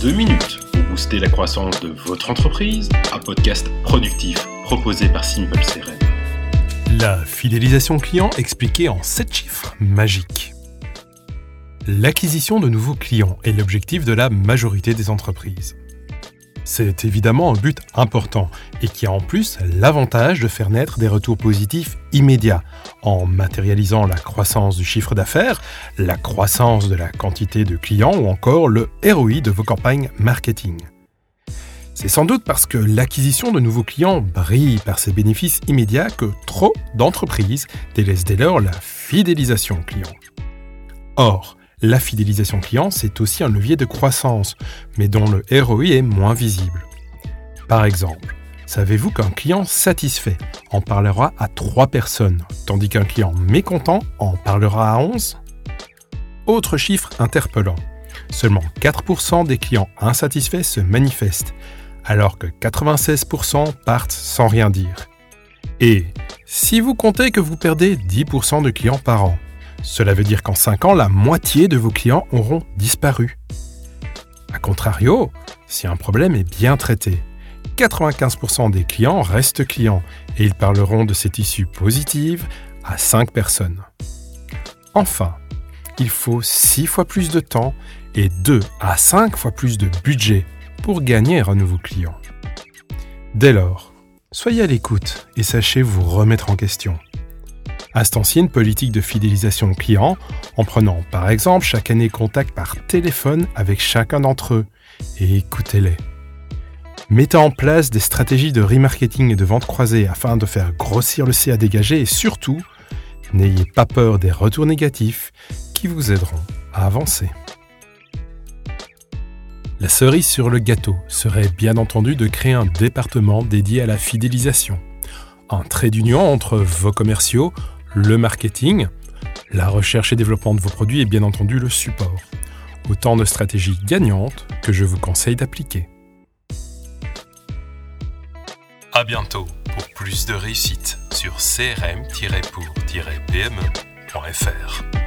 deux minutes pour booster la croissance de votre entreprise, un podcast productif proposé par Simple CRM. La fidélisation client expliquée en 7 chiffres magiques. L'acquisition de nouveaux clients est l'objectif de la majorité des entreprises. C'est évidemment un but important et qui a en plus l'avantage de faire naître des retours positifs immédiats en matérialisant la croissance du chiffre d'affaires, la croissance de la quantité de clients ou encore le ROI de vos campagnes marketing. C'est sans doute parce que l'acquisition de nouveaux clients brille par ses bénéfices immédiats que trop d'entreprises délaissent dès lors la fidélisation client. Or, la fidélisation client, c'est aussi un levier de croissance, mais dont le ROI est moins visible. Par exemple, savez-vous qu'un client satisfait en parlera à 3 personnes, tandis qu'un client mécontent en parlera à 11 Autre chiffre interpellant. Seulement 4% des clients insatisfaits se manifestent, alors que 96% partent sans rien dire. Et si vous comptez que vous perdez 10% de clients par an, cela veut dire qu'en 5 ans, la moitié de vos clients auront disparu. A contrario, si un problème est bien traité, 95% des clients restent clients et ils parleront de cette issue positive à 5 personnes. Enfin, il faut 6 fois plus de temps et 2 à 5 fois plus de budget pour gagner un nouveau client. Dès lors, soyez à l'écoute et sachez vous remettre en question instancier une politique de fidélisation client en prenant par exemple chaque année contact par téléphone avec chacun d'entre eux et écoutez-les. Mettez en place des stratégies de remarketing et de vente croisée afin de faire grossir le CA dégagé et surtout, n'ayez pas peur des retours négatifs qui vous aideront à avancer. La cerise sur le gâteau serait bien entendu de créer un département dédié à la fidélisation. Un trait d'union entre vos commerciaux, le marketing, la recherche et développement de vos produits et bien entendu le support. Autant de stratégies gagnantes que je vous conseille d'appliquer. À bientôt pour plus de réussite sur crm-pour-pme.fr.